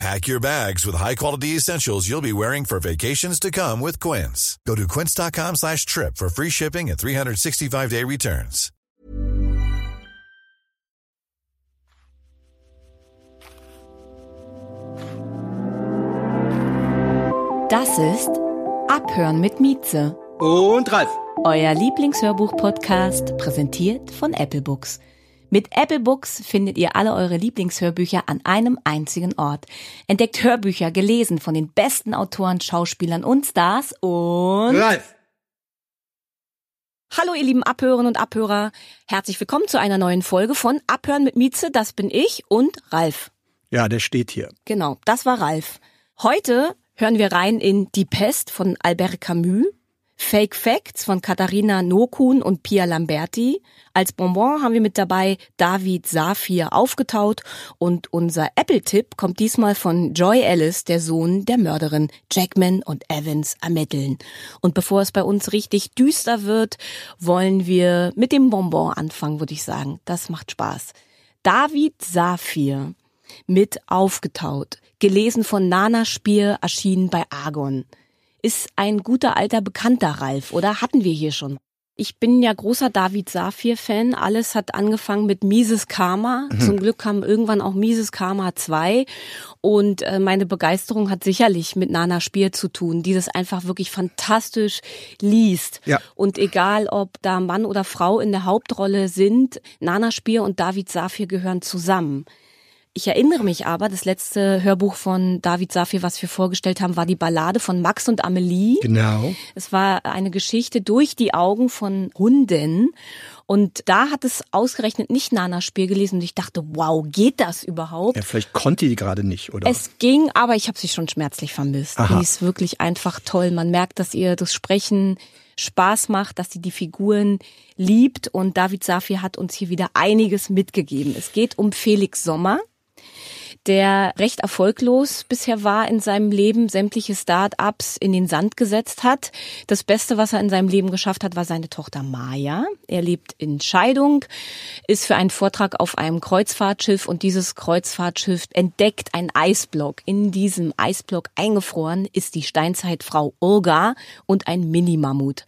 Pack your bags with high-quality essentials you'll be wearing for vacations to come with Quince. Go to quince.com slash trip for free shipping and 365-day returns. Das ist Abhören mit Mieze, Und Ralf. euer Lieblingshörbuch-Podcast, präsentiert von Apple Books. Mit Apple Books findet ihr alle eure Lieblingshörbücher an einem einzigen Ort. Entdeckt Hörbücher gelesen von den besten Autoren, Schauspielern und Stars und Ralf. Hallo ihr lieben Abhörerinnen und Abhörer. Herzlich willkommen zu einer neuen Folge von Abhören mit Mieze. Das bin ich und Ralf. Ja, der steht hier. Genau, das war Ralf. Heute hören wir rein in Die Pest von Albert Camus, Fake Facts von Katharina Nokun und Pia Lamberti. Als Bonbon haben wir mit dabei David Safir aufgetaut und unser Apple-Tipp kommt diesmal von Joy Ellis, der Sohn der Mörderin Jackman und Evans ermitteln. Und bevor es bei uns richtig düster wird, wollen wir mit dem Bonbon anfangen, würde ich sagen. Das macht Spaß. David Safir mit aufgetaut, gelesen von Nana Spier, erschienen bei Argon. Ist ein guter alter Bekannter, Ralf, oder hatten wir hier schon? Ich bin ja großer David Safir-Fan. Alles hat angefangen mit Mises Karma. Zum Glück kam irgendwann auch Mises Karma 2. Und äh, meine Begeisterung hat sicherlich mit Nana Spier zu tun, die das einfach wirklich fantastisch liest. Ja. Und egal, ob da Mann oder Frau in der Hauptrolle sind, Nana Spier und David Safir gehören zusammen. Ich erinnere mich aber, das letzte Hörbuch von David Safir, was wir vorgestellt haben, war die Ballade von Max und Amelie. Genau. Es war eine Geschichte durch die Augen von Hunden. Und da hat es ausgerechnet nicht Nana Spiel gelesen und ich dachte, wow, geht das überhaupt? Ja, vielleicht konnte die gerade nicht, oder? Es ging, aber ich habe sie schon schmerzlich vermisst. Aha. Die ist wirklich einfach toll. Man merkt, dass ihr das Sprechen Spaß macht, dass sie die Figuren liebt und David Safir hat uns hier wieder einiges mitgegeben. Es geht um Felix Sommer der recht erfolglos bisher war in seinem Leben, sämtliche Start-ups in den Sand gesetzt hat. Das Beste, was er in seinem Leben geschafft hat, war seine Tochter Maya. Er lebt in Scheidung, ist für einen Vortrag auf einem Kreuzfahrtschiff und dieses Kreuzfahrtschiff entdeckt einen Eisblock. In diesem Eisblock eingefroren ist die Steinzeitfrau Urga und ein Mini-Mammut.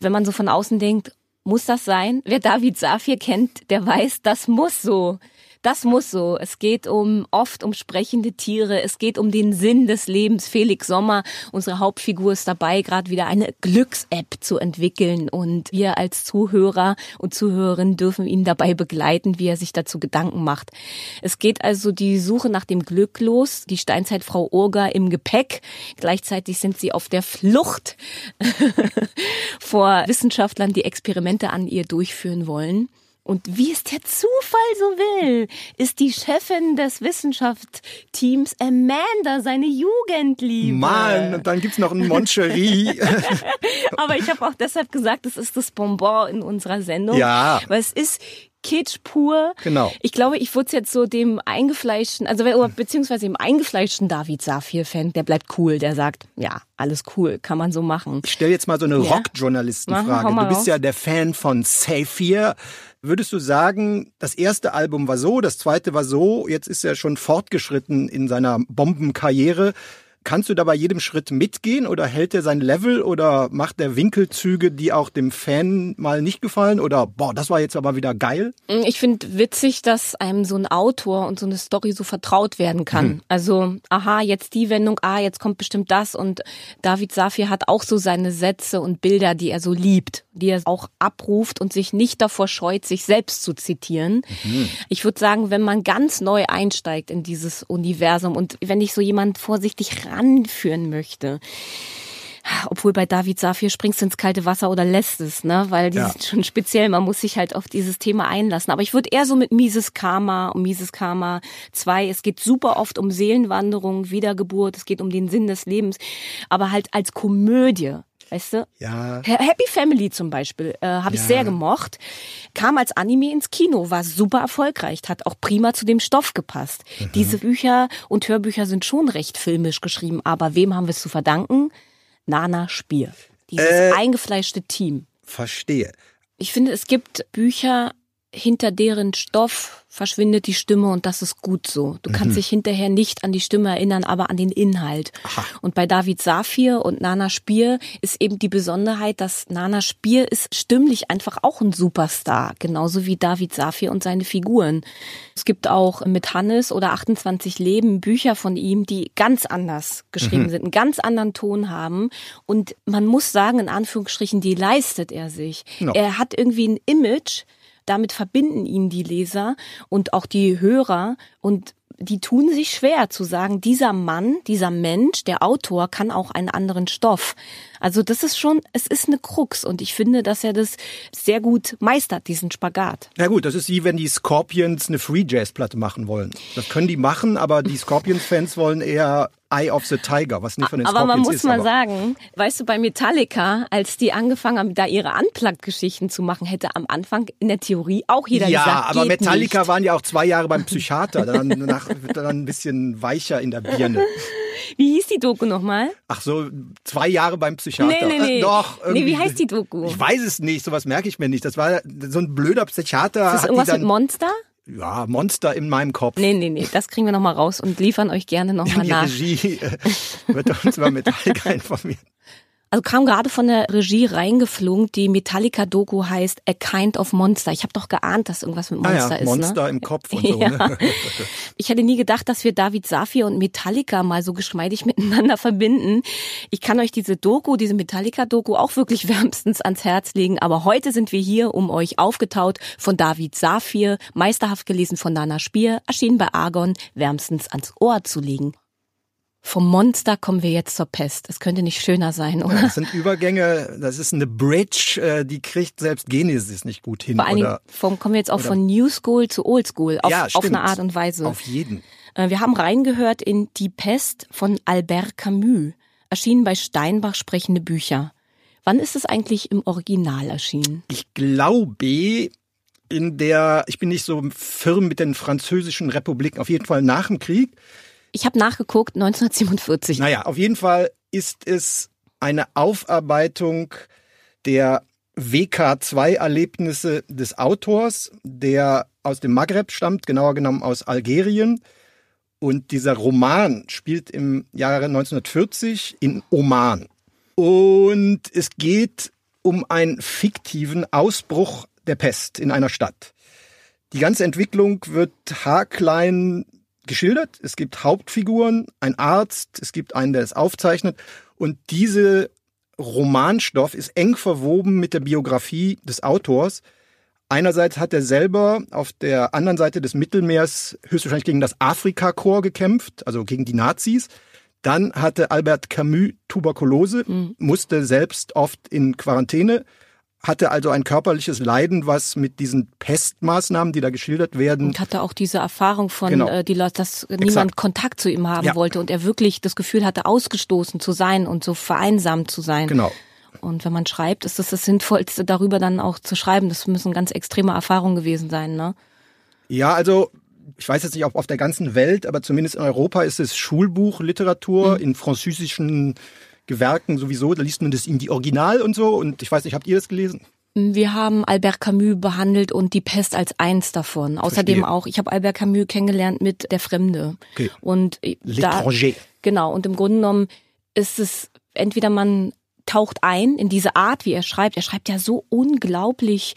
Wenn man so von außen denkt, muss das sein? Wer David Safir kennt, der weiß, das muss so. Das muss so. Es geht um oft um sprechende Tiere. Es geht um den Sinn des Lebens. Felix Sommer, unsere Hauptfigur, ist dabei, gerade wieder eine Glücks-App zu entwickeln. Und wir als Zuhörer und Zuhörerinnen dürfen ihn dabei begleiten, wie er sich dazu Gedanken macht. Es geht also die Suche nach dem Glück los. Die Steinzeitfrau Urga im Gepäck. Gleichzeitig sind sie auf der Flucht vor Wissenschaftlern, die Experimente an ihr durchführen wollen. Und wie es der Zufall so will, ist die Chefin des Wissenschaftsteams Amanda seine Jugendliebe. Mann, und dann gibt's noch ein Moncherie. Aber ich habe auch deshalb gesagt, es ist das Bonbon in unserer Sendung. Ja. Weil es ist Kitsch pur. Genau. Ich glaube, ich wurde jetzt so dem eingefleischten, also beziehungsweise dem eingefleischten David Safir-Fan, der bleibt cool, der sagt, ja, alles cool, kann man so machen. Ich stelle jetzt mal so eine Ja. Rockjournalistenfrage. Du bist raus. ja der Fan von Saphir. Würdest du sagen, das erste Album war so, das zweite war so, jetzt ist er schon fortgeschritten in seiner Bombenkarriere. Kannst du da bei jedem Schritt mitgehen oder hält er sein Level oder macht er Winkelzüge, die auch dem Fan mal nicht gefallen oder boah, das war jetzt aber wieder geil? Ich finde witzig, dass einem so ein Autor und so eine Story so vertraut werden kann. Also, aha, jetzt die Wendung, ah, jetzt kommt bestimmt das und David Safir hat auch so seine Sätze und Bilder, die er so liebt, die er auch abruft und sich nicht davor scheut, sich selbst zu zitieren. Ich würde sagen, wenn man ganz neu einsteigt in dieses Universum und wenn ich so jemand vorsichtig ranführen möchte, obwohl bei David Safir springst du ins kalte Wasser oder lässt es, ne? Weil die Ja. sind schon speziell, man muss sich halt auf dieses Thema einlassen. Aber ich würde eher so mit Mises Karma, um Mises Karma 2, es geht super oft um Seelenwanderung, Wiedergeburt, es geht um den Sinn des Lebens, aber halt als Komödie. Weißt du? Ja. Happy Family zum Beispiel äh, habe ich Ja. sehr gemocht. Kam als Anime ins Kino, war super erfolgreich, hat auch prima zu dem Stoff gepasst. Mhm. Diese Bücher und Hörbücher sind schon recht filmisch geschrieben, aber wem haben wir es zu verdanken? Nana Spier. Dieses Äh. eingefleischte Team. Verstehe. Ich finde, es gibt Bücher, hinter deren Stoff verschwindet die Stimme und das ist gut so. Du kannst dich hinterher nicht an die Stimme erinnern, aber an den Inhalt. Und bei David Safir und Nana Spier ist eben die Besonderheit, dass Nana Spier ist stimmlich einfach auch ein Superstar, genauso wie David Safir und seine Figuren. Es gibt auch mit Hannes oder 28 Leben Bücher von ihm, die ganz anders geschrieben sind, einen ganz anderen Ton haben und man muss sagen, in Anführungsstrichen, die leistet er sich. Ja. Er hat irgendwie ein Image, damit verbinden ihn die Leser und auch die Hörer und die tun sich schwer zu sagen, dieser Mann, dieser Mensch, der Autor kann auch einen anderen Stoff. Also das ist schon, es ist eine Krux und ich finde, dass er das sehr gut meistert, diesen Spagat. Ja gut, das ist wie wenn die Scorpions eine Free Jazz Platte machen wollen. Das können die machen, aber die Scorpions Fans wollen eher Eye of the Tiger, was nicht von den Aber Scorpions man muss ist. mal aber sagen, weißt du, bei Metallica, als die angefangen haben, da ihre Unplugged-Geschichten zu machen, hätte am Anfang in der Theorie auch jeder ja, gesagt, aber geht Metallica nicht. waren ja auch zwei Jahre beim Psychiater. Dann, danach wird er dann ein bisschen weicher in der Birne. Wie hieß die Doku nochmal? Ach so, zwei Jahre beim Psychiater. Nee, nee, nee. Äh, doch. Nee, wie heißt die Doku? Ich weiß es nicht, sowas merke ich mir nicht. Das war so ein blöder Psychiater. Ist das irgendwas dann, mit Monster? Ja, Monster in meinem Kopf. Nee, nee, nee, das kriegen wir nochmal raus und liefern euch gerne nochmal die nach. Regie äh, wird uns über Metallica informieren. Also kam gerade von der Regie reingeflogen, die Metallica-Doku heißt A Kind of Monster. Ich habe doch geahnt, dass irgendwas mit Ah Monster ja, ist. Monster ne? im Kopf und so. Ja. Ne? Ich hätte nie gedacht, dass wir David Safir und Metallica mal so geschmeidig miteinander verbinden. Ich kann euch diese Doku, diese Metallica-Doku auch wirklich wärmstens ans Herz legen. Aber heute sind wir hier, um euch aufgetaut von David Safir, meisterhaft gelesen von Nana Spier, erschienen bei Argon, wärmstens ans Ohr zu legen. Vom Monster kommen wir jetzt zur Pest. Es könnte nicht schöner sein, oder? Das sind Übergänge, das ist eine Bridge, äh, die kriegt selbst Genesis nicht gut hin. Vor allen Dingen vom, kommen wir jetzt auch von New School zu Old School auf, ja, auf eine Art und Weise. Auf jeden. Äh, Wir haben reingehört in Die Pest von Albert Camus, erschienen bei Steinbach sprechende Bücher. Wann ist es eigentlich im Original erschienen? Ich glaube, in der, ich bin nicht so firm mit den französischen Republiken, auf jeden Fall nach dem Krieg. Ich habe nachgeguckt, 1947. Naja, auf jeden Fall ist es eine Aufarbeitung der WK2-Erlebnisse des Autors, der aus dem Maghreb stammt, genauer genommen aus Algerien. Und dieser Roman spielt im Jahre 1940 in Oman. Und es geht um einen fiktiven Ausbruch der Pest in einer Stadt. Die ganze Entwicklung wird haarklein geschildert. Es gibt Hauptfiguren, ein Arzt, es gibt einen, der es aufzeichnet. Und diese Romanstoff ist eng verwoben mit der Biografie des Autors. Einerseits hat er selber auf der anderen Seite des Mittelmeers höchstwahrscheinlich gegen das Afrikakorps gekämpft, also gegen die Nazis. Dann hatte Albert Camus Tuberkulose, musste selbst oft in Quarantäne, hatte also ein körperliches Leiden, was mit diesen Pestmaßnahmen, die da geschildert werden, Und hatte auch diese Erfahrung von, Genau. äh, die Leute, dass niemand Kontakt zu ihm haben Ja. wollte und er wirklich das Gefühl hatte, ausgestoßen zu sein und so vereinsamt zu sein. genau. Und wenn man schreibt, ist das das Sinnvollste, darüber dann auch zu schreiben. Das müssen ganz extreme Erfahrungen gewesen sein, ne? Ja, also ich weiß jetzt nicht, ob auf der ganzen Welt, aber zumindest in Europa ist es Schulbuchliteratur in französischen Gewerken sowieso. Da liest man das in die Original und so. Und ich weiß nicht, habt ihr das gelesen? Wir haben Albert Camus behandelt und die Pest als eins davon. Außerdem Verstehe. auch, ich habe Albert Camus kennengelernt mit Der Fremde. Okay. Und L'étranger. genau, und im Grunde genommen ist es entweder man taucht ein in diese Art, wie er schreibt. Er schreibt ja so unglaublich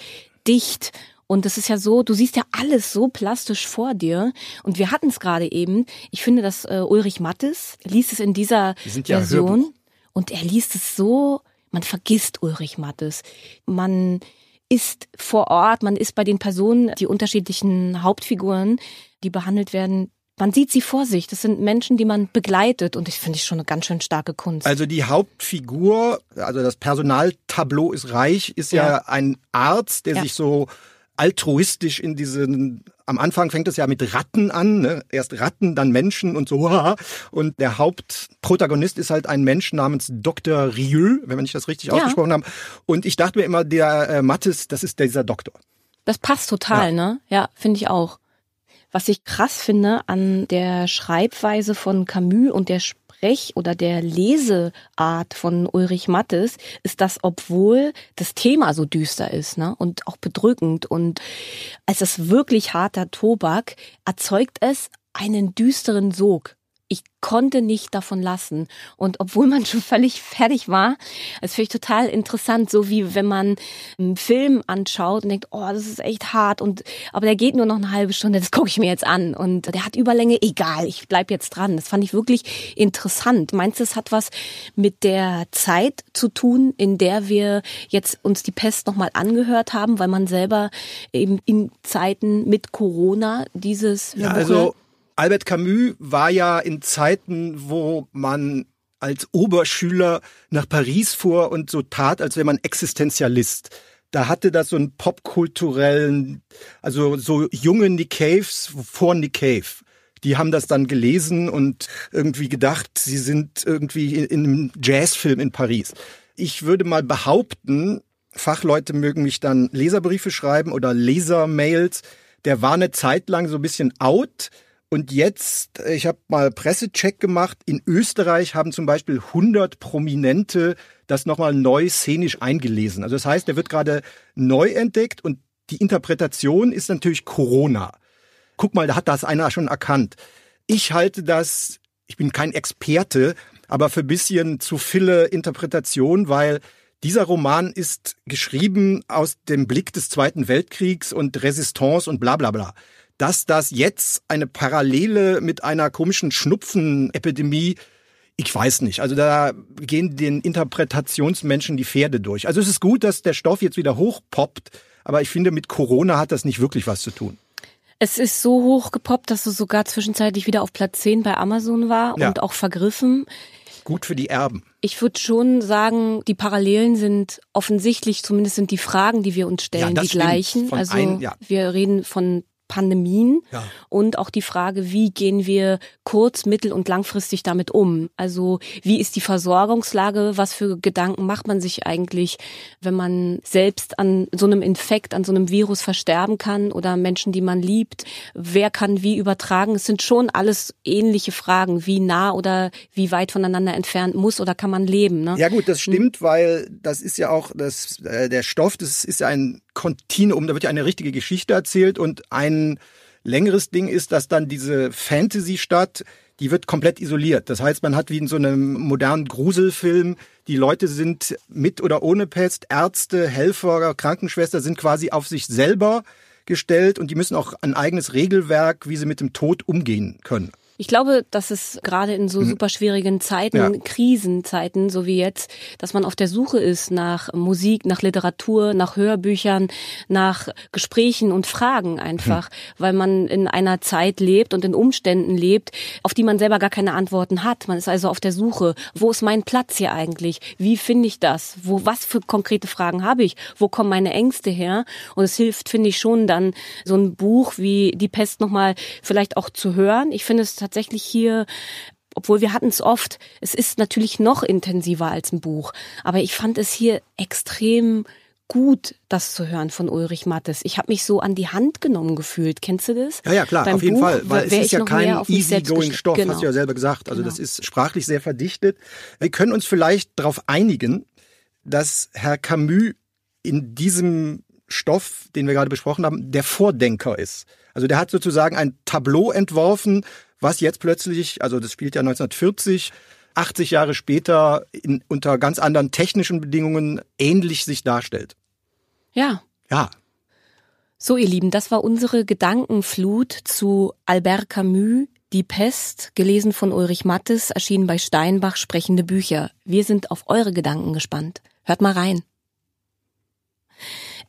dicht. Und es ist ja so, du siehst ja alles so plastisch vor dir. Und wir hatten es gerade eben. Ich finde, dass äh, Ulrich Mattes liest es in dieser Die sind ja Version. Und er liest es so, man vergisst Ulrich Mattes. Man ist vor Ort, man ist bei den Personen, die unterschiedlichen Hauptfiguren, die behandelt werden. Man sieht sie vor sich. Das sind Menschen, die man begleitet. Und ich finde ich schon eine ganz schön starke Kunst. Also die Hauptfigur, also das Personaltableau ist reich, ist ja, Ja. ein Arzt, der Ja. sich so altruistisch in diesen am Anfang fängt es ja mit Ratten an, ne? erst Ratten, dann Menschen und so. Und der Hauptprotagonist ist halt ein Mensch namens Dr. Rieu, wenn wir nicht das richtig ja. ausgesprochen haben. Und ich dachte mir immer, der äh, Mattes, das ist dieser Doktor. Das passt total, ja. ne? Ja, finde ich auch. Was ich krass finde an der Schreibweise von Camus und der Sprech- oder der Leseart von Ulrich Mattes ist, dass obwohl das Thema so düster ist ne, und auch bedrückend. Und es ist wirklich harter Tobak, erzeugt es einen düsteren Sog ich konnte nicht davon lassen. Und obwohl man schon völlig fertig war, das finde ich total interessant, so wie wenn man einen Film anschaut und denkt, oh, das ist echt hart und aber der geht nur noch eine halbe Stunde, das gucke ich mir jetzt an und der hat Überlänge, egal, ich bleib jetzt dran. Das fand ich wirklich interessant. Meinst du, es hat was mit der Zeit zu tun, in der wir jetzt uns die Pest nochmal angehört haben, weil man selber eben in Zeiten mit Corona dieses ja, also Albert Camus war ja in Zeiten, wo man als Oberschüler nach Paris fuhr und so tat, als wäre man Existenzialist. Da hatte das so einen popkulturellen, also so junge Nick Caves vor Nick Cave. Die haben das dann gelesen und irgendwie gedacht, sie sind irgendwie in einem Jazzfilm in Paris. Ich würde mal behaupten, Fachleute mögen mich dann Leserbriefe schreiben oder Lesermails. Der war eine Zeit lang so ein bisschen out und jetzt, ich habe mal Pressecheck gemacht, in Österreich haben zum Beispiel 100 Prominente das nochmal neu szenisch eingelesen. Also das heißt, der wird gerade neu entdeckt und die Interpretation ist natürlich Corona. Guck mal, da hat das einer schon erkannt. Ich halte das, ich bin kein Experte, aber für bisschen zu viele Interpretation, weil dieser Roman ist geschrieben aus dem Blick des Zweiten Weltkriegs und Resistance und bla bla bla dass das jetzt eine Parallele mit einer komischen Schnupfenepidemie ich weiß nicht. Also da gehen den Interpretationsmenschen die Pferde durch. Also es ist gut, dass der Stoff jetzt wieder hochpoppt, aber ich finde, mit Corona hat das nicht wirklich was zu tun. Es ist so hoch gepoppt, dass es sogar zwischenzeitlich wieder auf Platz 10 bei Amazon war ja. und auch vergriffen. Gut für die Erben. Ich würde schon sagen, die Parallelen sind offensichtlich, zumindest sind die Fragen, die wir uns stellen, ja, die gleichen. Also ein, ja. wir reden von Pandemien ja. und auch die Frage, wie gehen wir kurz-, mittel- und langfristig damit um? Also wie ist die Versorgungslage? Was für Gedanken macht man sich eigentlich, wenn man selbst an so einem Infekt, an so einem Virus versterben kann oder Menschen, die man liebt? Wer kann wie übertragen? Es sind schon alles ähnliche Fragen. Wie nah oder wie weit voneinander entfernt muss oder kann man leben? Ne? Ja gut, das stimmt, hm. weil das ist ja auch das, äh, der Stoff, das ist ja ein Kontinuum, da wird ja eine richtige Geschichte erzählt und ein längeres Ding ist, dass dann diese Fantasy-Stadt, die wird komplett isoliert. Das heißt, man hat wie in so einem modernen Gruselfilm, die Leute sind mit oder ohne Pest, Ärzte, Helfer, Krankenschwester sind quasi auf sich selber gestellt und die müssen auch ein eigenes Regelwerk, wie sie mit dem Tod umgehen können. Ich glaube, dass es gerade in so mhm. super schwierigen Zeiten, ja. Krisenzeiten, so wie jetzt, dass man auf der Suche ist nach Musik, nach Literatur, nach Hörbüchern, nach Gesprächen und Fragen einfach, mhm. weil man in einer Zeit lebt und in Umständen lebt, auf die man selber gar keine Antworten hat. Man ist also auf der Suche. Wo ist mein Platz hier eigentlich? Wie finde ich das? Wo, was für konkrete Fragen habe ich? Wo kommen meine Ängste her? Und es hilft, finde ich schon dann, so ein Buch wie Die Pest nochmal vielleicht auch zu hören. Ich finde es tatsächlich hier obwohl wir hatten es oft, es ist natürlich noch intensiver als ein Buch, aber ich fand es hier extrem gut, das zu hören von Ulrich Mattes. Ich habe mich so an die Hand genommen gefühlt. Kennst du das? Ja, ja, klar, Beim auf jeden Buch Fall. Weil es ist ja kein easy-going Stoff, genau. hast du ja selber gesagt. Also genau. das ist sprachlich sehr verdichtet. Wir können uns vielleicht darauf einigen, dass Herr Camus in diesem Stoff, den wir gerade besprochen haben, der Vordenker ist. Also der hat sozusagen ein Tableau entworfen, was jetzt plötzlich, also das spielt ja 1940, 80 Jahre später in, unter ganz anderen technischen Bedingungen ähnlich sich darstellt. Ja. Ja. So, ihr Lieben, das war unsere Gedankenflut zu Albert Camus, Die Pest, gelesen von Ulrich Mattes, erschienen bei Steinbach sprechende Bücher. Wir sind auf eure Gedanken gespannt. Hört mal rein.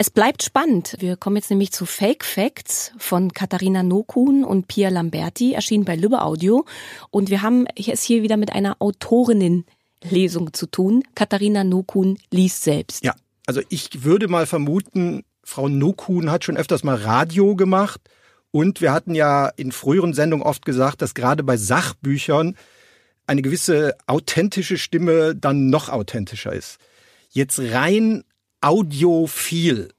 Es bleibt spannend. Wir kommen jetzt nämlich zu Fake Facts von Katharina Nokun und Pia Lamberti, erschienen bei Lübbe Audio. Und wir haben es hier wieder mit einer Autorinnen-Lesung zu tun. Katharina Nokun liest selbst. Ja, also ich würde mal vermuten, Frau Nokun hat schon öfters mal Radio gemacht. Und wir hatten ja in früheren Sendungen oft gesagt, dass gerade bei Sachbüchern eine gewisse authentische Stimme dann noch authentischer ist. Jetzt rein audiophil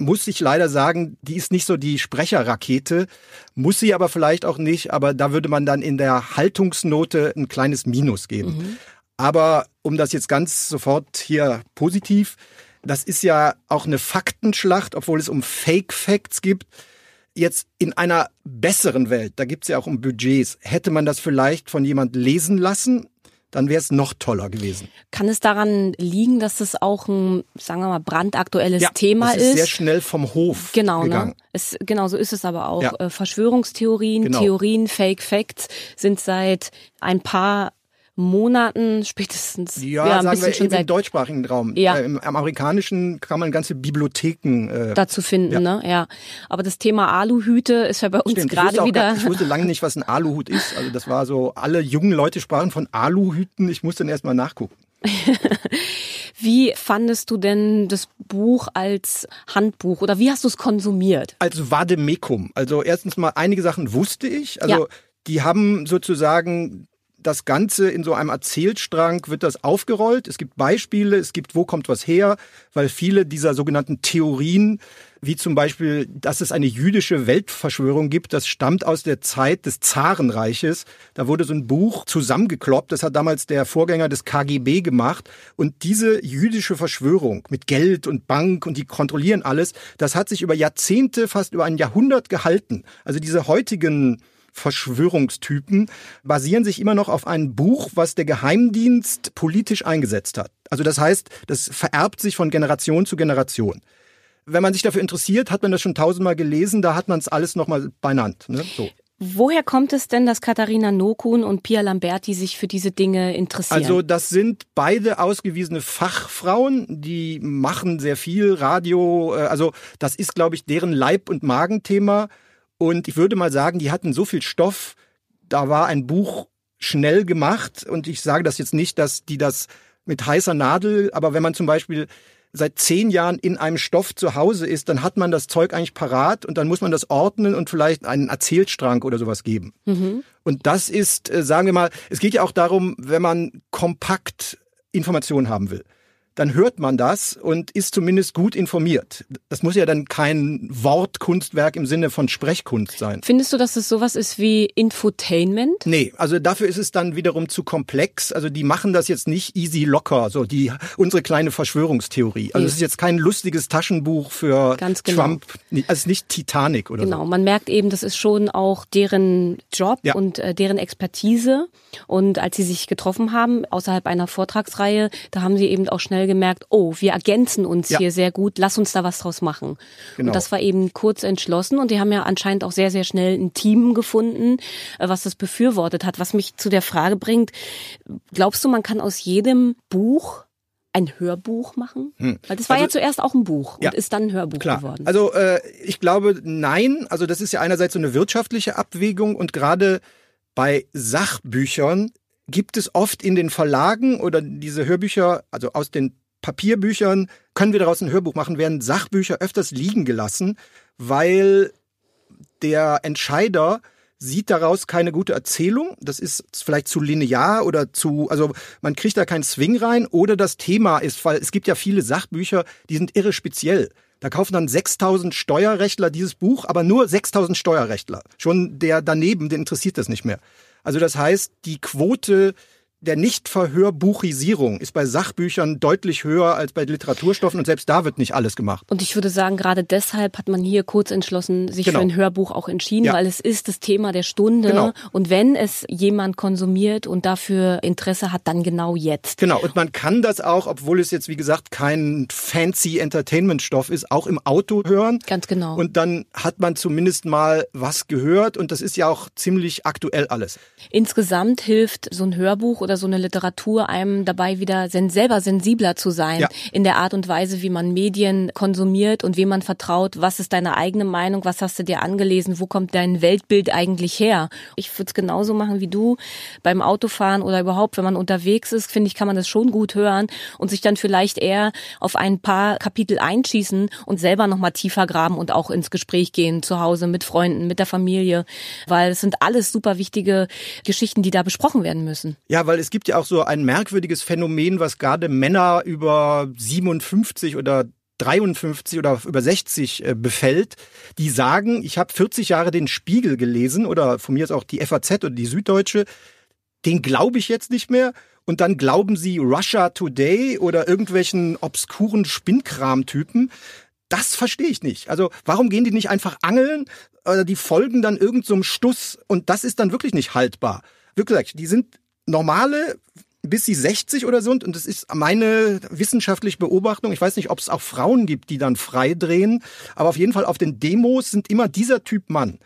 muss ich leider sagen, die ist nicht so die Sprecherrakete, muss sie aber vielleicht auch nicht, aber da würde man dann in der Haltungsnote ein kleines Minus geben. Mhm. Aber um das jetzt ganz sofort hier positiv, das ist ja auch eine Faktenschlacht, obwohl es um Fake Facts gibt. Jetzt in einer besseren Welt, da gibt es ja auch um Budgets, hätte man das vielleicht von jemand lesen lassen dann wäre es noch toller gewesen. Kann es daran liegen, dass es auch ein, sagen wir mal, brandaktuelles ja, Thema ist? ist? sehr schnell vom Hof genau, ne? gegangen. Ne? Es, genau, so ist es aber auch. Ja. Äh, Verschwörungstheorien, genau. Theorien, Fake Facts sind seit ein paar Monaten spätestens. Ja, ja sagen wir schon im deutschsprachigen Raum. Ja. Äh, Im, amerikanischen kann man ganze Bibliotheken äh, dazu finden, ja. ne? Ja. Aber das Thema Aluhüte ist ja bei uns gerade wieder. Gar, ich wusste lange nicht, was ein Aluhut ist. Also das war so, alle jungen Leute sprachen von Aluhüten. Ich musste dann erstmal nachgucken. wie fandest du denn das Buch als Handbuch oder wie hast du es konsumiert? Als Vademekum. Also erstens mal einige Sachen wusste ich. Also ja. die haben sozusagen das Ganze in so einem Erzählstrang wird das aufgerollt. Es gibt Beispiele, es gibt, wo kommt was her, weil viele dieser sogenannten Theorien, wie zum Beispiel, dass es eine jüdische Weltverschwörung gibt, das stammt aus der Zeit des Zarenreiches. Da wurde so ein Buch zusammengekloppt, das hat damals der Vorgänger des KGB gemacht. Und diese jüdische Verschwörung mit Geld und Bank und die kontrollieren alles, das hat sich über Jahrzehnte, fast über ein Jahrhundert gehalten. Also diese heutigen Verschwörungstypen basieren sich immer noch auf einem Buch, was der Geheimdienst politisch eingesetzt hat. Also das heißt, das vererbt sich von Generation zu Generation. Wenn man sich dafür interessiert, hat man das schon tausendmal gelesen, da hat man es alles nochmal benannt. Ne? So. Woher kommt es denn, dass Katharina Nokun und Pia Lamberti sich für diese Dinge interessieren? Also das sind beide ausgewiesene Fachfrauen, die machen sehr viel Radio. Äh, also das ist, glaube ich, deren Leib- und Magenthema. Und ich würde mal sagen, die hatten so viel Stoff, da war ein Buch schnell gemacht. Und ich sage das jetzt nicht, dass die das mit heißer Nadel, aber wenn man zum Beispiel seit zehn Jahren in einem Stoff zu Hause ist, dann hat man das Zeug eigentlich parat und dann muss man das ordnen und vielleicht einen Erzählstrang oder sowas geben. Mhm. Und das ist, äh, sagen wir mal, es geht ja auch darum, wenn man kompakt Informationen haben will dann hört man das und ist zumindest gut informiert. Das muss ja dann kein Wortkunstwerk im Sinne von Sprechkunst sein. Findest du, dass es sowas ist wie Infotainment? Nee, also dafür ist es dann wiederum zu komplex. Also die machen das jetzt nicht easy locker, so die unsere kleine Verschwörungstheorie. Also es ist jetzt kein lustiges Taschenbuch für Ganz genau. Trump, also nicht Titanic oder genau. so. Genau, man merkt eben, das ist schon auch deren Job ja. und äh, deren Expertise. Und als sie sich getroffen haben außerhalb einer Vortragsreihe, da haben sie eben auch schnell gemerkt, oh, wir ergänzen uns ja. hier sehr gut, lass uns da was draus machen. Genau. Und das war eben kurz entschlossen und die haben ja anscheinend auch sehr, sehr schnell ein Team gefunden, äh, was das befürwortet hat. Was mich zu der Frage bringt, glaubst du, man kann aus jedem Buch ein Hörbuch machen? Hm. Weil das war also, ja zuerst auch ein Buch und ja, ist dann ein Hörbuch klar. geworden. Also äh, ich glaube, nein. Also das ist ja einerseits so eine wirtschaftliche Abwägung und gerade bei Sachbüchern gibt es oft in den Verlagen oder diese Hörbücher, also aus den Papierbüchern, können wir daraus ein Hörbuch machen, werden Sachbücher öfters liegen gelassen, weil der Entscheider sieht daraus keine gute Erzählung. Das ist vielleicht zu linear oder zu, also man kriegt da keinen Swing rein oder das Thema ist, weil es gibt ja viele Sachbücher, die sind irre speziell. Da kaufen dann 6000 Steuerrechtler dieses Buch, aber nur 6000 Steuerrechtler. Schon der daneben, den interessiert das nicht mehr. Also das heißt, die Quote der Nichtverhörbuchisierung ist bei Sachbüchern deutlich höher als bei Literaturstoffen und selbst da wird nicht alles gemacht. Und ich würde sagen, gerade deshalb hat man hier kurz entschlossen, sich genau. für ein Hörbuch auch entschieden, ja. weil es ist das Thema der Stunde. Genau. Und wenn es jemand konsumiert und dafür Interesse hat, dann genau jetzt. Genau. Und man kann das auch, obwohl es jetzt, wie gesagt, kein fancy Entertainment-Stoff ist, auch im Auto hören. Ganz genau. Und dann hat man zumindest mal was gehört und das ist ja auch ziemlich aktuell alles. Insgesamt hilft so ein Hörbuch oder so eine Literatur einem dabei wieder sen selber sensibler zu sein Ja. in der Art und Weise, wie man Medien konsumiert und wem man vertraut. Was ist deine eigene Meinung? Was hast du dir angelesen? Wo kommt dein Weltbild eigentlich her? Ich würde es genauso machen wie du beim Autofahren oder überhaupt, wenn man unterwegs ist, finde ich, kann man das schon gut hören und sich dann vielleicht eher auf ein paar Kapitel einschießen und selber nochmal tiefer graben und auch ins Gespräch gehen zu Hause mit Freunden, mit der Familie, weil es sind alles super wichtige Geschichten, die da besprochen werden müssen. Ja, weil es gibt ja auch so ein merkwürdiges Phänomen, was gerade Männer über 57 oder 53 oder über 60 äh, befällt, die sagen, ich habe 40 Jahre den Spiegel gelesen oder von mir ist auch die FAZ oder die Süddeutsche, den glaube ich jetzt nicht mehr. Und dann glauben sie Russia Today oder irgendwelchen obskuren Spinnkram-Typen. Das verstehe ich nicht. Also warum gehen die nicht einfach angeln? Oder die folgen dann irgendeinem Stuss und das ist dann wirklich nicht haltbar. Wirklich, die sind normale bis sie 60 oder so und das ist meine wissenschaftliche Beobachtung. Ich weiß nicht, ob es auch Frauen gibt, die dann frei drehen, aber auf jeden Fall auf den Demos sind immer dieser Typ Mann.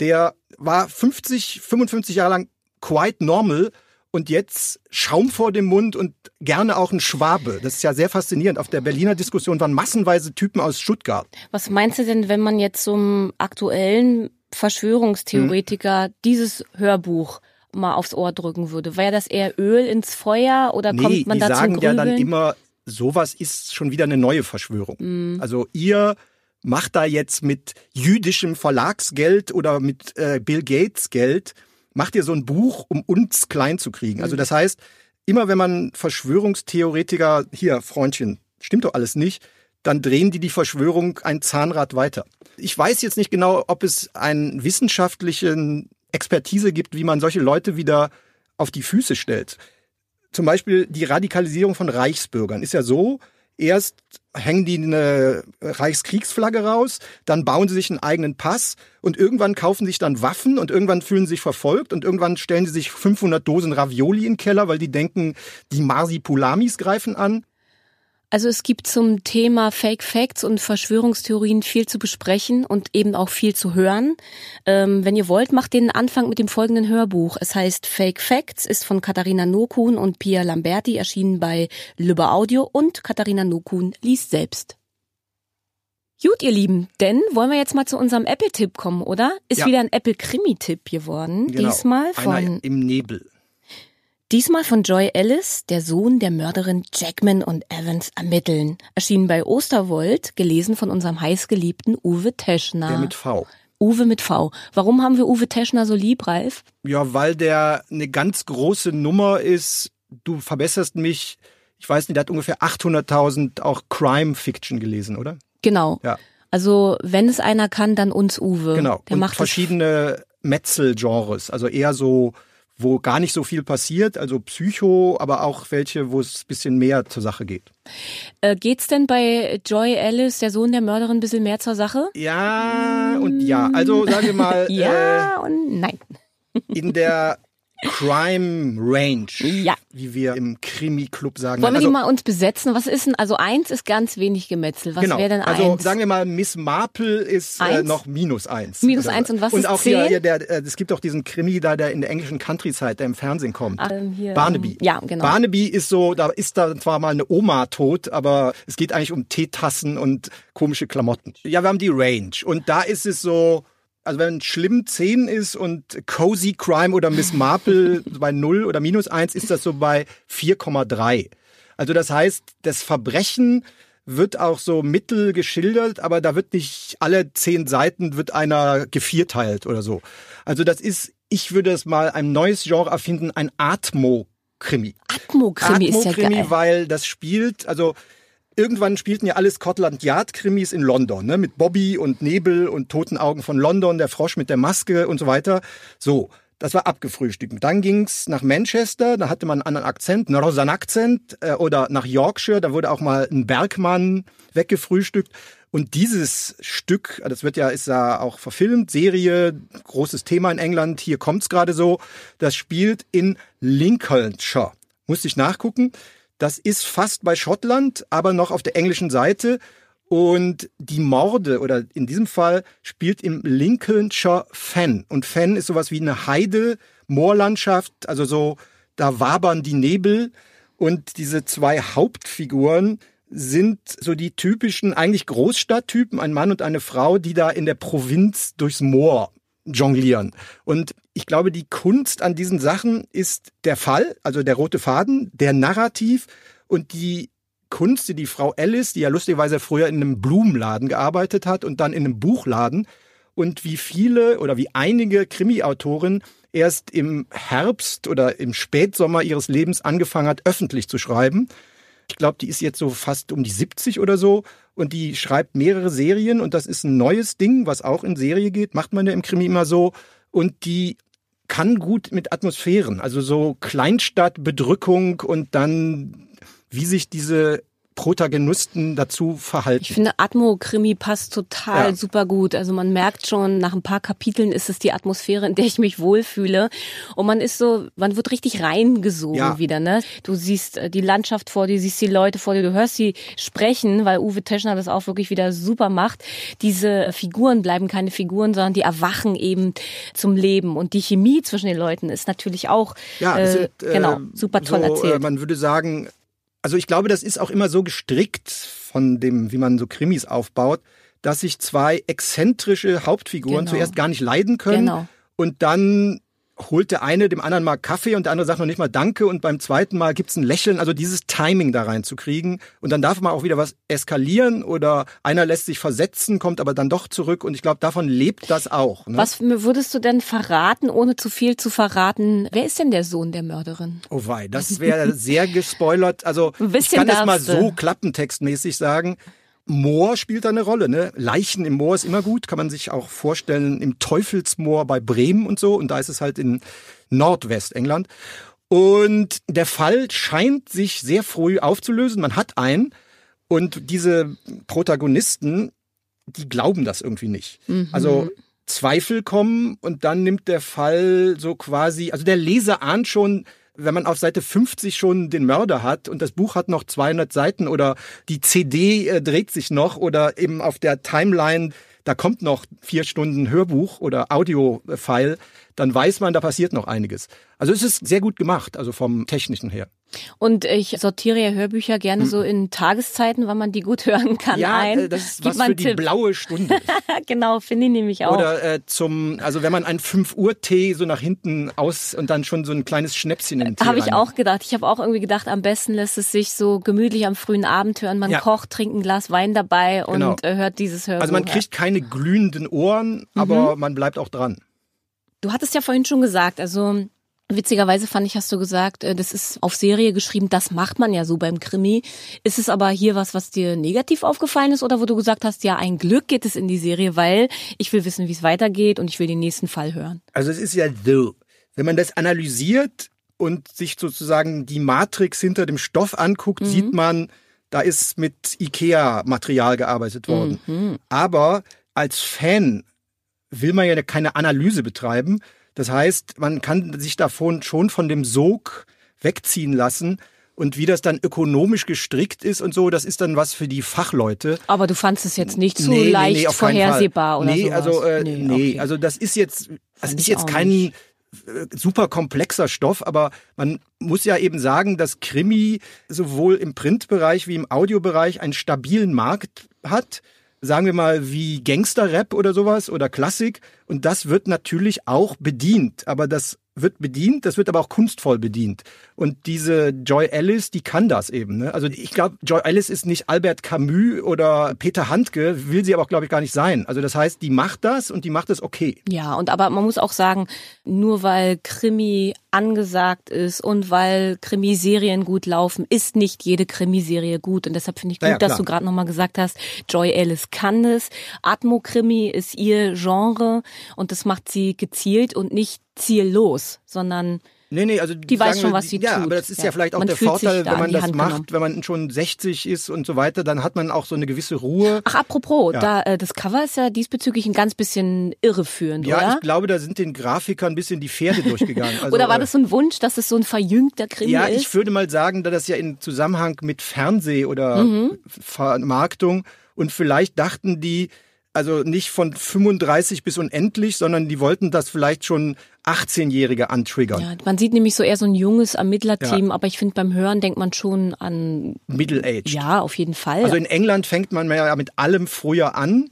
Der war 50, 55 Jahre lang quite normal und jetzt Schaum vor dem Mund und gerne auch ein Schwabe. Das ist ja sehr faszinierend. Auf der Berliner Diskussion waren massenweise Typen aus Stuttgart. Was meinst du denn, wenn man jetzt zum aktuellen Verschwörungstheoretiker dieses Hörbuch mal aufs Ohr drücken würde? Wäre das eher Öl ins Feuer oder Nee, kommt man die da zum sagen ja dann immer, sowas ist schon wieder eine neue Verschwörung. Mm. Also ihr macht da jetzt mit jüdischem Verlagsgeld oder mit äh, Bill Gates Geld, macht ihr so ein Buch, um uns klein zu kriegen. Also das heißt, immer wenn man Verschwörungstheoretiker, hier Freundchen, stimmt doch alles nicht, dann drehen die die Verschwörung ein Zahnrad weiter. Ich weiß jetzt nicht genau, ob es einen wissenschaftlichen Expertise gibt, wie man solche Leute wieder auf die Füße stellt zum Beispiel die Radikalisierung von Reichsbürgern ist ja so, erst hängen die eine Reichskriegsflagge raus, dann bauen sie sich einen eigenen Pass und irgendwann kaufen sich dann Waffen und irgendwann fühlen sie sich verfolgt und irgendwann stellen sie sich 500 Dosen Ravioli in den Keller, weil die denken, die Marsipulamis greifen an. Also es gibt zum Thema Fake Facts und Verschwörungstheorien viel zu besprechen und eben auch viel zu hören. Ähm, wenn ihr wollt, macht den Anfang mit dem folgenden Hörbuch. Es heißt Fake Facts, ist von Katharina Nokun und Pia Lamberti, erschienen bei Lübbe Audio und Katharina Nokun liest selbst. Gut, ihr Lieben, denn wollen wir jetzt mal zu unserem Apple-Tipp kommen, oder? Ist Ja. wieder ein Apple-Krimi-Tipp geworden. Genau. Diesmal von Einer im Nebel. Diesmal von Joy Ellis, der Sohn der Mörderin Jackman und Evans ermitteln. Erschienen bei Osterwold, gelesen von unserem heißgeliebten Uwe Teschner. Der mit V. Uwe mit V. Warum haben wir Uwe Teschner so lieb, Ralf? Ja, weil der eine ganz große Nummer ist. Du verbesserst mich. Ich weiß nicht, der hat ungefähr 800.000 auch Crime-Fiction gelesen, oder? Genau. Ja. Also, wenn es einer kann, dann uns Uwe. Genau. Der und macht verschiedene Metzel-Genres. Also eher so, wo gar nicht so viel passiert. Also Psycho, aber auch welche, wo es ein bisschen mehr zur Sache geht. Äh, geht's denn bei Joy Ellis, der Sohn der Mörderin, ein bisschen mehr zur Sache? Ja und ja. Also sagen wir mal, Ja und nein. äh, in der Crime Range, Ja. wie wir im Krimi-Club sagen. Wollen wir also, die mal uns besetzen? Was ist denn, also eins ist ganz wenig Gemetzel. Was genau. wäre denn also eins? sagen wir mal, Miss Marple ist äh, noch minus eins. Minus Oder- eins und was und ist auch zehn? hier der, äh, es gibt auch diesen Krimi da, der in der englischen Countryside, der im Fernsehen kommt. Ähm, hier, Barnaby. ja, genau. Barnaby ist so, da ist da zwar mal eine Oma tot, aber es geht eigentlich um Teetassen und komische Klamotten. Ja, wir haben die Range und da ist es so, also wenn schlimm 10 ist und Cozy Crime oder Miss Marple bei 0 oder minus 1 ist das so bei 4,3. Also das heißt, das Verbrechen wird auch so mittel geschildert, aber da wird nicht alle zehn Seiten wird einer gevierteilt oder so. Also das ist, ich würde es mal ein neues Genre erfinden, ein Atmo-Krimi. Atmo-Krimi ist ja Atmo-Krimi, geil. weil das spielt, also irgendwann spielten ja alle Scotland Yard Krimis in London, ne, mit Bobby und Nebel und Toten Augen von London, der Frosch mit der Maske und so weiter. So, das war abgefrühstückt. Dann ging's nach Manchester, da hatte man einen anderen Akzent, einen Rosan Akzent, äh, oder nach Yorkshire, da wurde auch mal ein Bergmann weggefrühstückt. Und dieses Stück, das wird ja, ist ja auch verfilmt, Serie, großes Thema in England, hier kommt's gerade so, das spielt in Lincolnshire. Musste ich nachgucken. Das ist fast bei Schottland, aber noch auf der englischen Seite. Und die Morde, oder in diesem Fall, spielt im Lincolnshire Fen. Und Fen ist sowas wie eine Heide, Moorlandschaft, also so, da wabern die Nebel und diese zwei Hauptfiguren sind so die typischen, eigentlich Großstadttypen, ein Mann und eine Frau, die da in der Provinz durchs Moor jonglieren. Und ich glaube, die Kunst an diesen Sachen ist der Fall, also der rote Faden, der Narrativ und die Kunst, die die Frau Alice, die ja lustigerweise früher in einem Blumenladen gearbeitet hat und dann in einem Buchladen und wie viele oder wie einige Krimi-Autoren erst im Herbst oder im Spätsommer ihres Lebens angefangen hat, öffentlich zu schreiben. Ich glaube, die ist jetzt so fast um die 70 oder so und die schreibt mehrere Serien und das ist ein neues Ding, was auch in Serie geht, macht man ja im Krimi immer so und die kann gut mit Atmosphären, also so Kleinstadtbedrückung und dann wie sich diese Protagonisten dazu verhalten. Ich finde, Atmo-Krimi passt total ja. super gut. Also man merkt schon, nach ein paar Kapiteln ist es die Atmosphäre, in der ich mich wohlfühle. Und man ist so, man wird richtig reingesogen ja. wieder, ne? Du siehst äh, die Landschaft vor dir, siehst die Leute vor dir, du hörst sie sprechen, weil Uwe Teschner das auch wirklich wieder super macht. Diese Figuren bleiben keine Figuren, sondern die erwachen eben zum Leben. Und die Chemie zwischen den Leuten ist natürlich auch, ja, äh, sind, äh, genau, super toll so, erzählt. Äh, man würde sagen, also ich glaube, das ist auch immer so gestrickt von dem, wie man so Krimis aufbaut, dass sich zwei exzentrische Hauptfiguren genau. zuerst gar nicht leiden können genau. und dann holt der eine dem anderen mal Kaffee und der andere sagt noch nicht mal Danke und beim zweiten Mal gibt's ein Lächeln. Also dieses Timing da reinzukriegen und dann darf man auch wieder was eskalieren oder einer lässt sich versetzen, kommt aber dann doch zurück und ich glaube, davon lebt das auch. Ne? Was würdest du denn verraten, ohne zu viel zu verraten? Wer ist denn der Sohn der Mörderin? Oh wei, das wäre sehr gespoilert. Also ich kann es mal so klappentextmäßig sagen. Moor spielt da eine Rolle. Ne? Leichen im Moor ist immer gut, kann man sich auch vorstellen im Teufelsmoor bei Bremen und so. Und da ist es halt in Nordwestengland. Und der Fall scheint sich sehr früh aufzulösen. Man hat einen. Und diese Protagonisten, die glauben das irgendwie nicht. Mhm. Also Zweifel kommen und dann nimmt der Fall so quasi, also der Leser ahnt schon, wenn man auf Seite 50 schon den Mörder hat und das Buch hat noch 200 Seiten oder die CD äh, dreht sich noch oder eben auf der Timeline, da kommt noch vier Stunden Hörbuch oder Audio-File, dann weiß man, da passiert noch einiges. Also es ist sehr gut gemacht, also vom technischen her. Und ich sortiere ja Hörbücher gerne so in Tageszeiten, wann man die gut hören kann, ja, ein. Ja, äh, das ist was für die Tipp. blaue Stunde. genau, finde ich nämlich auch. Oder äh, zum, also wenn man einen 5 Uhr Tee so nach hinten aus und dann schon so ein kleines Schnäpschen in den Tee Habe ich auch gedacht. Ich habe auch irgendwie gedacht, am besten lässt es sich so gemütlich am frühen Abend hören. Man ja. kocht, trinkt ein Glas Wein dabei und genau. Äh, hört dieses Hörbuch. Also man kriegt keine glühenden Ohren, aber mhm. man bleibt auch dran. Du hattest ja vorhin schon gesagt, also Witzigerweise fand ich, hast du gesagt, äh, das ist auf Serie geschrieben, das macht man ja so beim Krimi. Ist es aber hier was, was dir negativ aufgefallen ist oder wo du gesagt hast, ja, ein Glück geht es in die Serie, weil ich will wissen, wie es weitergeht und ich will den nächsten Fall hören? Also es ist ja so, wenn man das analysiert und sich sozusagen die Matrix hinter dem Stoff anguckt, mhm. sieht man, da ist mit IKEA-Material gearbeitet worden. Mhm. Aber als Fan will man ja keine Analyse betreiben, das heißt, man kann sich davon schon von dem Sog wegziehen lassen. Und wie das dann ökonomisch gestrickt ist und so, das ist dann was für die Fachleute. Aber du fandest es jetzt nicht zu nee, leicht nee, nee, vorhersehbar oder nee, sowas? Also, äh, nee, nee okay. also das ist jetzt, das ist jetzt kein nicht. Äh, super komplexer Stoff, aber man muss ja eben sagen, dass Krimi sowohl im Printbereich wie im Audiobereich einen stabilen Markt hat sagen wir mal, wie Gangster-Rap oder sowas oder Klassik. Und das wird natürlich auch bedient. Aber das wird bedient, das wird aber auch kunstvoll bedient. Und diese Joy Alice, die kann das eben. Ne? Also ich glaube, Joy Alice ist nicht Albert Camus oder Peter Handke, will sie aber auch, glaube ich, gar nicht sein. Also das heißt, die macht das und die macht es okay. Ja, und aber man muss auch sagen, nur weil Krimi angesagt ist und weil Krimiserien gut laufen, ist nicht jede Krimiserie gut. Und deshalb finde ich gut, ja, dass du gerade nochmal gesagt hast, Joy Alice kann es. Atmo-Krimi ist ihr Genre und das macht sie gezielt und nicht ziellos, sondern Nee, nee, also die weiß schon, was sie ja, tut. aber das ist ja, ja vielleicht auch man der Vorteil, wenn man das Hand macht, genommen. wenn man schon 60 ist und so weiter, dann hat man auch so eine gewisse Ruhe. Ach, apropos, ja. da äh, das Cover ist ja diesbezüglich ein ganz bisschen irreführend, ja, oder? Ja, ich glaube, da sind den Grafikern ein bisschen die Pferde durchgegangen. Also, oder war das so ein Wunsch, dass es so ein verjüngter Krimi ja, ist? Ja, ich würde mal sagen, da das ja in Zusammenhang mit Fernseh oder mhm. Vermarktung und vielleicht dachten die, Also nicht von 35 bis unendlich, sondern die wollten das vielleicht schon 18-Jährige antriggern. Ja, man sieht nämlich so eher so ein junges Ermittlerteam, ja. aber ich finde beim Hören denkt man schon an Middle Age. Ja, auf jeden Fall. Also in England fängt man ja mit allem früher an,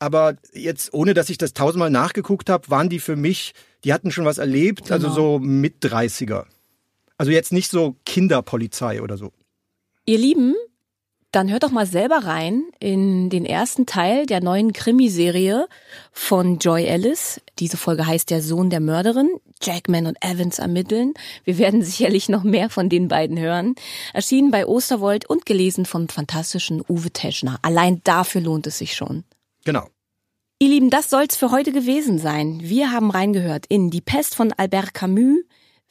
aber jetzt ohne dass ich das tausendmal nachgeguckt habe, waren die für mich, die hatten schon was erlebt, also genau. also so mit 30er. Also jetzt nicht so Kinderpolizei oder so. Ihr Lieben, dann hört doch mal selber rein in den ersten Teil der neuen Krimiserie von Joy Ellis. Diese Folge heißt Der Sohn der Mörderin. Jackman und Evans ermitteln. Wir werden sicherlich noch mehr von den beiden hören. Erschienen bei Osterwold und gelesen vom fantastischen Uwe Teschner. Allein dafür lohnt es sich schon. Genau. Ihr Lieben, das soll's für heute gewesen sein. Wir haben reingehört in Die Pest von Albert Camus,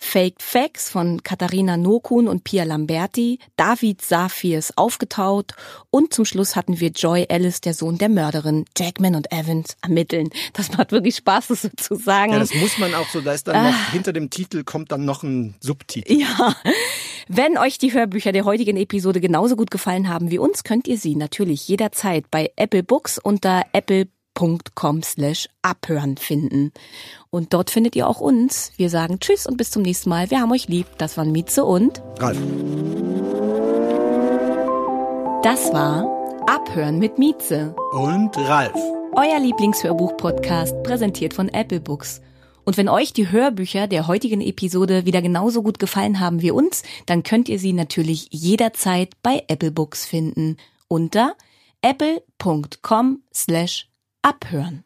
Fake Facts von Katharina Nokun und Pia Lamberti, David Safirs aufgetaut und zum Schluss hatten wir Joy Ellis, der Sohn der Mörderin, Jackman und Evans ermitteln. Das macht wirklich Spaß, das so zu sagen. Ja, das muss man auch so, da ist dann ah. noch, hinter dem Titel kommt dann noch ein Subtitel. Ja. Wenn euch die Hörbücher der heutigen Episode genauso gut gefallen haben wie uns, könnt ihr sie natürlich jederzeit bei Apple Books unter Apple com slash abhören finden. Und dort findet ihr auch uns. Wir sagen Tschüss und bis zum nächsten Mal. Wir haben euch lieb. Das waren Mieze und Ralf. Das war Abhören mit Mieze und Ralf. Euer Lieblingshörbuch-Podcast, präsentiert von Apple Books. Und wenn euch die Hörbücher der heutigen Episode wieder genauso gut gefallen haben wie uns, dann könnt ihr sie natürlich jederzeit bei Apple Books finden unter apple.com slash abhören.